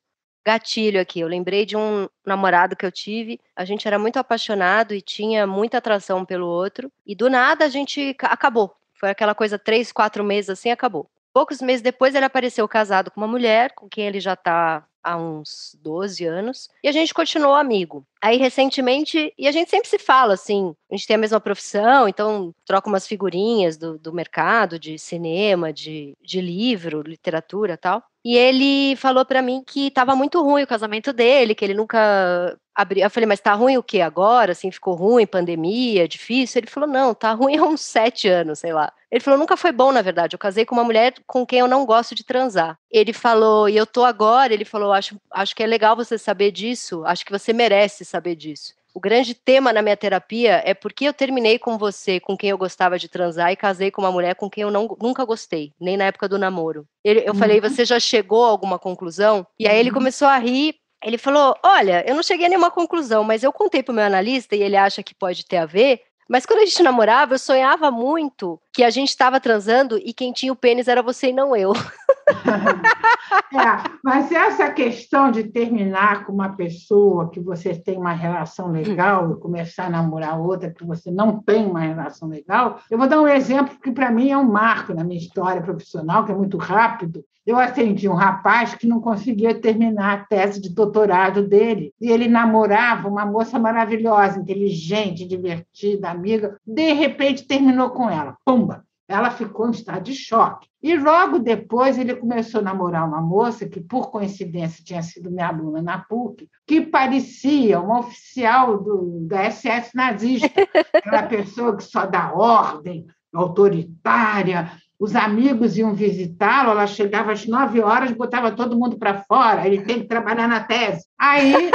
gatilho aqui. Eu lembrei de um namorado que eu tive. A gente era muito apaixonado e tinha muita atração pelo outro. E do nada a gente acabou. Foi aquela coisa, três, quatro meses assim, acabou. Poucos meses depois ele apareceu casado com uma mulher com quem ele já está há uns 12 anos, e a gente continuou amigo. Aí, recentemente, e a gente sempre se fala, assim, a gente tem a mesma profissão, então troca umas figurinhas do, do mercado, de cinema, de, de livro, literatura tal. E ele falou para mim que estava muito ruim o casamento dele, que ele nunca abria. Eu falei, mas tá ruim o que agora? Assim, ficou ruim, pandemia, difícil? Ele falou, não, tá ruim há uns sete anos, sei lá. Ele falou, nunca foi bom, na verdade. Eu casei com uma mulher com quem eu não gosto de transar. Ele falou, e eu tô agora, ele falou, acho, acho que é legal você saber disso, acho que você merece saber disso. O grande tema na minha terapia é porque eu terminei com você, com quem eu gostava de transar, e casei com uma mulher com quem eu não, nunca gostei, nem na época do namoro. Ele, eu uhum. falei, você já chegou a alguma conclusão? E aí ele uhum. começou a rir. Ele falou: Olha, eu não cheguei a nenhuma conclusão, mas eu contei para o meu analista e ele acha que pode ter a ver. Mas quando a gente namorava, eu sonhava muito que a gente estava transando e quem tinha o pênis era você e não eu. é, mas essa questão de terminar com uma pessoa que você tem uma relação legal e começar a namorar outra que você não tem uma relação legal, eu vou dar um exemplo que para mim é um marco na minha história profissional, que é muito rápido. Eu atendi um rapaz que não conseguia terminar a tese de doutorado dele e ele namorava uma moça maravilhosa, inteligente, divertida, amiga. De repente terminou com ela. Pumba! Ela ficou em estado de choque. E logo depois ele começou a namorar uma moça que, por coincidência, tinha sido minha aluna na PUC, que parecia uma oficial do, da SS nazista, aquela pessoa que só dá ordem, autoritária, os amigos iam visitá-lo, ela chegava às nove horas, botava todo mundo para fora, ele tem que trabalhar na tese. Aí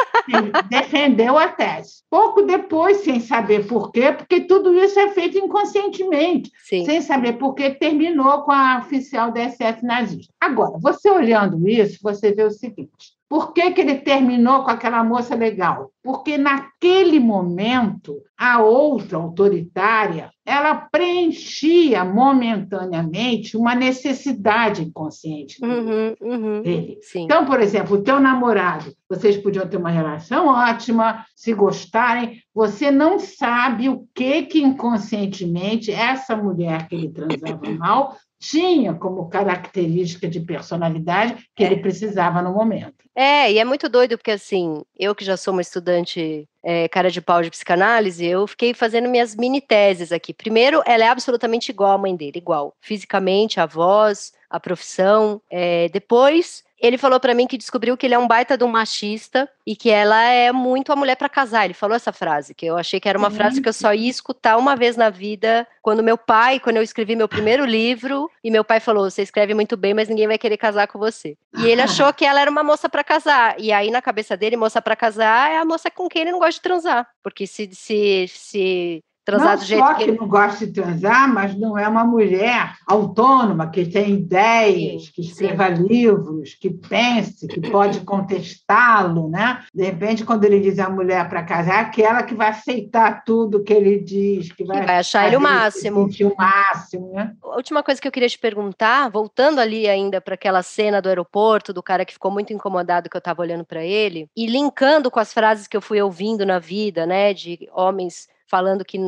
defendeu a tese. Pouco depois, sem saber por quê, porque tudo isso é feito inconscientemente, Sim. sem saber por quê, terminou com a oficial da SS nazista. Agora, você olhando isso, você vê o seguinte: Por que, que ele terminou com aquela moça legal? Porque naquele momento a outra autoritária ela preenchia momentaneamente uma necessidade inconsciente uhum, uhum, dele. Sim. Então, por exemplo, o teu namorado, vocês podiam ter uma relação ótima, se gostarem, você não sabe o que que inconscientemente essa mulher que ele transava mal tinha como característica de personalidade que é. ele precisava no momento. É, e é muito doido, porque assim, eu que já sou uma estudante é, cara de pau de psicanálise, eu fiquei fazendo minhas mini teses aqui. Primeiro, ela é absolutamente igual à mãe dele, igual. Fisicamente, a voz, a profissão. É, depois, ele falou para mim que descobriu que ele é um baita de um machista e que ela é muito a mulher para casar. Ele falou essa frase, que eu achei que era uma frase que eu só ia escutar uma vez na vida, quando meu pai, quando eu escrevi meu primeiro livro, e meu pai falou: "Você escreve muito bem, mas ninguém vai querer casar com você". E ele achou que ela era uma moça para casar. E aí na cabeça dele, moça para casar é a moça com quem ele não gosta de transar, porque se se se transar não do jeito só que, ele... não gosta de transar, mas não é uma mulher autônoma, que tem ideias, sim, que escreva sim. livros, que pense, que pode contestá-lo, né? De repente, quando ele diz a mulher para casar, é aquela que vai aceitar tudo que ele diz, que vai, vai achar ele o máximo. o máximo, né? A última coisa que eu queria te perguntar, voltando ali ainda para aquela cena do aeroporto, do cara que ficou muito incomodado que eu estava olhando para ele, e linkando com as frases que eu fui ouvindo na vida, né, de homens falando que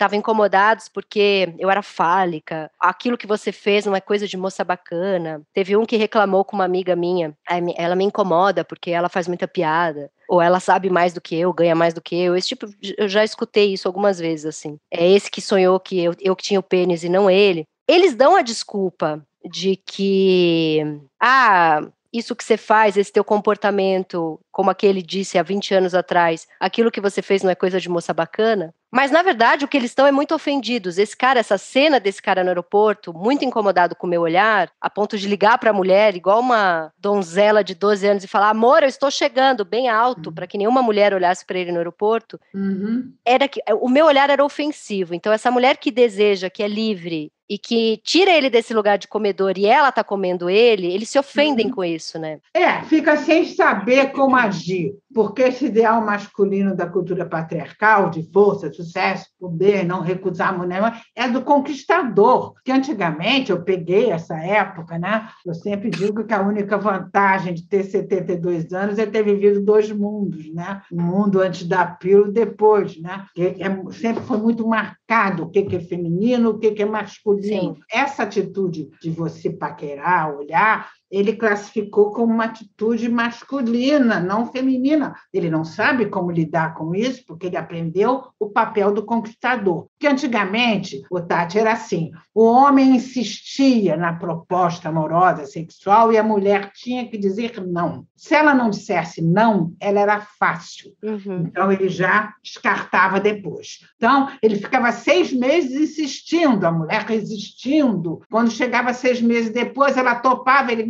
estavam incomodados porque eu era fálica, aquilo que você fez não é coisa de moça bacana. Teve um que reclamou com uma amiga minha, ela me incomoda porque ela faz muita piada, ou ela sabe mais do que eu, ganha mais do que eu. Esse tipo, eu já escutei isso algumas vezes assim. É esse que sonhou que eu, eu que tinha o pênis e não ele. Eles dão a desculpa de que ah, isso que você faz, esse teu comportamento, como aquele disse há 20 anos atrás, aquilo que você fez não é coisa de moça bacana? Mas, na verdade, o que eles estão é muito ofendidos. Esse cara, essa cena desse cara no aeroporto, muito incomodado com o meu olhar, a ponto de ligar para a mulher, igual uma donzela de 12 anos, e falar: Amor, eu estou chegando, bem alto, uhum. para que nenhuma mulher olhasse para ele no aeroporto. Uhum. Era que o meu olhar era ofensivo. Então, essa mulher que deseja, que é livre, e que tira ele desse lugar de comedor e ela tá comendo ele, eles se ofendem uhum. com isso, né? É, fica sem saber como agir, porque esse ideal masculino da cultura patriarcal, de força, sucesso, poder, não recusar a mulher, é do conquistador. Que antigamente, eu peguei essa época, né? Eu sempre digo que a única vantagem de ter 72 anos é ter vivido dois mundos, né? O mundo antes da pílula e depois, né? Que é, sempre foi muito marcado o que é feminino, o que é masculino Sim. Essa atitude de você paquerar, olhar, ele classificou como uma atitude masculina, não feminina. Ele não sabe como lidar com isso, porque ele aprendeu o papel do conquistador. Que antigamente, o Tati era assim: o homem insistia na proposta amorosa, sexual, e a mulher tinha que dizer não. Se ela não dissesse não, ela era fácil. Uhum. Então, ele já descartava depois. Então, ele ficava seis meses insistindo, a mulher resistindo. Quando chegava seis meses depois, ela topava, ele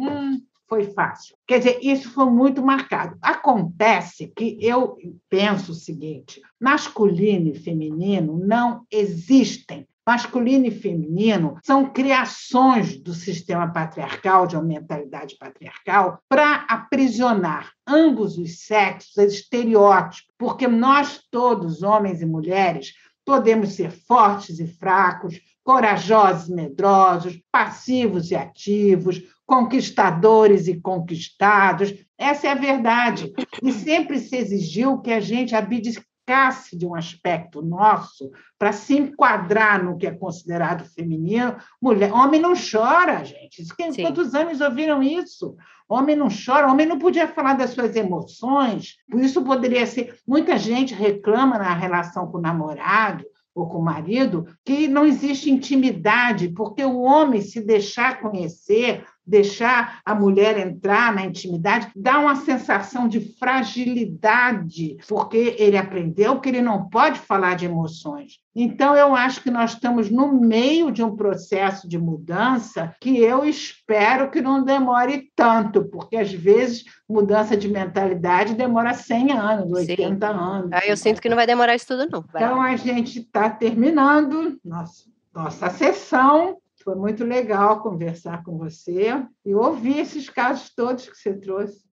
foi fácil. Quer dizer, isso foi muito marcado. Acontece que eu penso o seguinte: masculino e feminino não existem. Masculino e feminino são criações do sistema patriarcal, de uma mentalidade patriarcal, para aprisionar ambos os sexos a estereótipos, porque nós todos, homens e mulheres, podemos ser fortes e fracos, corajosos e medrosos, passivos e ativos, conquistadores e conquistados. Essa é a verdade. E sempre se exigiu que a gente abdicasse de um aspecto nosso para se enquadrar no que é considerado feminino. Mulher, homem não chora, gente. Sim. Quantos anos ouviram isso? Homem não chora, homem não podia falar das suas emoções. Por isso poderia ser. Muita gente reclama na relação com o namorado ou com o marido que não existe intimidade, porque o homem se deixar conhecer deixar a mulher entrar na intimidade, dá uma sensação de fragilidade, porque ele aprendeu que ele não pode falar de emoções. Então, eu acho que nós estamos no meio de um processo de mudança que eu espero que não demore tanto, porque às vezes mudança de mentalidade demora 100 anos, 80 Sim. anos. Ah, eu sinto que não vai demorar isso tudo, não. Vai. Então, a gente está terminando nossa, nossa sessão. Foi muito legal conversar com você e ouvir esses casos todos que você trouxe.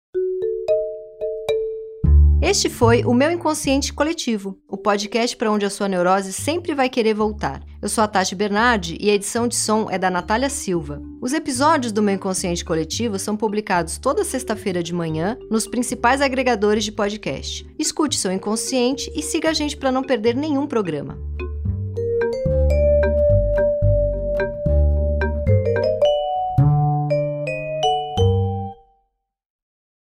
Este foi o Meu Inconsciente Coletivo, o podcast para onde a sua neurose sempre vai querer voltar. Eu sou a Tati Bernardi e a edição de som é da Natália Silva. Os episódios do Meu Inconsciente Coletivo são publicados toda sexta-feira de manhã nos principais agregadores de podcast. Escute seu inconsciente e siga a gente para não perder nenhum programa.